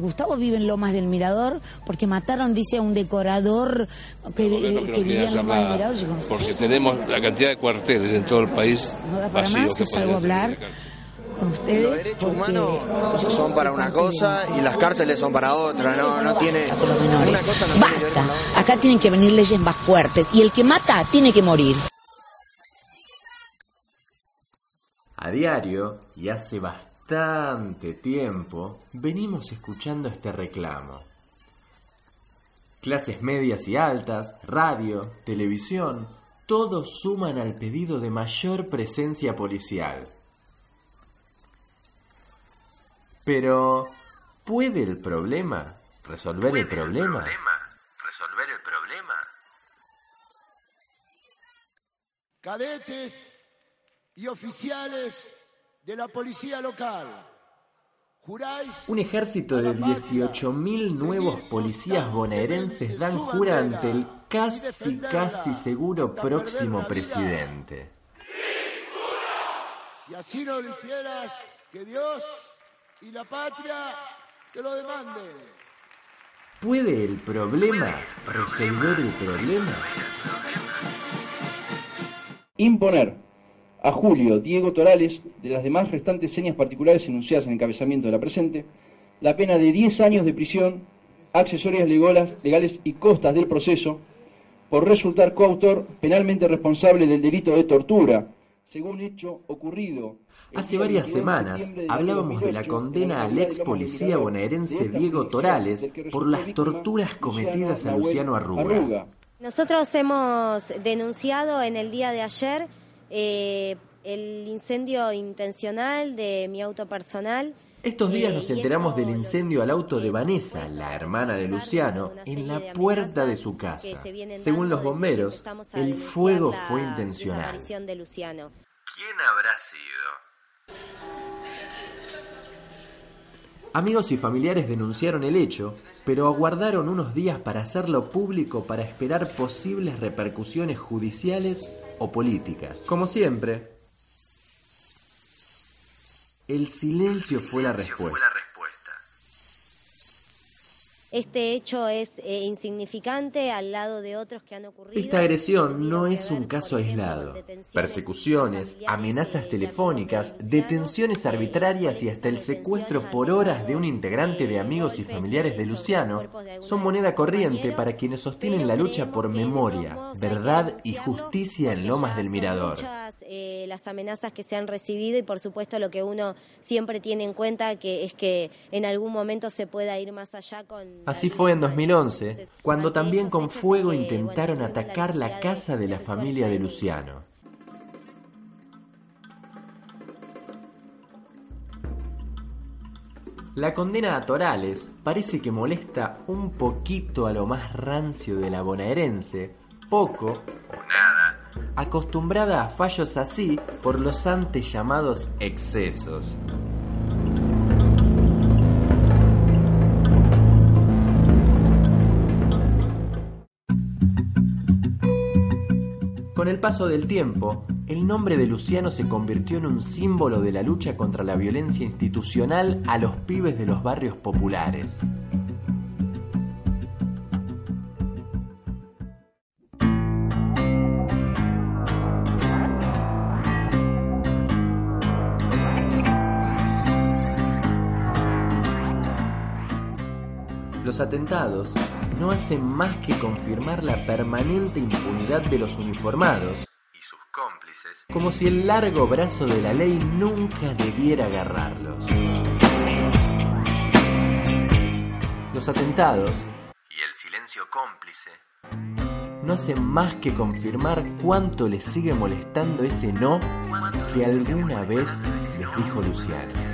Gustavo vive en Lomas del Mirador porque mataron, dice, a un decorador que, que vivía en Lomas del Mirador. porque tenemos la cantidad de cuarteles en todo el país. No da para más, yo salgo a hablar con ustedes. Los derechos humanos son para una cosa y las cárceles son para otra, no, no tiene una cosa no Basta, acá tienen que venir leyes más fuertes y el que mata tiene que morir. A diario, y hace bastante tiempo, venimos escuchando este reclamo. Clases medias y altas, radio, televisión, todos suman al pedido de mayor presencia policial. Pero, ¿puede el problema resolver el problema? ¿Resolver el problema? Cadetes y oficiales de la policía local. Un ejército de 18.000 nuevos policías bonaerenses dan jura ante el casi, casi seguro próximo presidente. Si así no lo hicieras, que Dios y la patria te lo demanden. ¿Puede el problema resolver el problema? Imponer a Julio Diego Torales, de las demás restantes señas particulares enunciadas en el encabezamiento de la presente, la pena de 10 años de prisión, accesorias legales, legales y costas del proceso, por resultar coautor penalmente responsable del delito de tortura, según hecho ocurrido. Hace varias semanas hablábamos de la condena al ex policía bonaerense Diego Torales por las torturas cometidas a Luciano Arruga. Nosotros hemos denunciado en el día de ayer eh, el incendio intencional de mi auto personal. Estos días nos enteramos del incendio al auto de Vanessa, la hermana de Luciano, en la puerta de su casa. Según los bomberos, el fuego fue intencional. ¿Quién habrá sido? Amigos y familiares denunciaron el hecho, pero aguardaron unos días para hacerlo público para esperar posibles repercusiones judiciales o políticas. Como siempre, el silencio, fue la respuesta. Este hecho es eh, insignificante al lado de otros que han ocurrido. Esta agresión no es un caso aislado. Persecuciones, amenazas telefónicas, detenciones arbitrarias y hasta el secuestro por horas de un integrante de amigos y familiares de Luciano son moneda corriente para quienes sostienen la lucha por memoria, verdad y justicia en Lomas del Mirador. Eh, las amenazas que se han recibido y por supuesto lo que uno siempre tiene en cuenta que es que en algún momento se pueda ir más allá con Así fue en 2011, cuando también con fuego intentaron atacar la casa de la familia de Luciano. La condena a Torales parece que molesta un poquito a lo más rancio de la bonaerense, poco o nada, acostumbrada a fallos así por los antes llamados excesos. Con el paso del tiempo, el nombre de Luciano se convirtió en un símbolo de la lucha contra la violencia institucional a los pibes de los barrios populares. Los atentados no hacen más que confirmar la permanente impunidad de los uniformados y sus cómplices, como si el largo brazo de la ley nunca debiera agarrarlos. Los atentados y el silencio cómplice no hacen más que confirmar cuánto les sigue molestando ese no que alguna vez les dijo Luciano.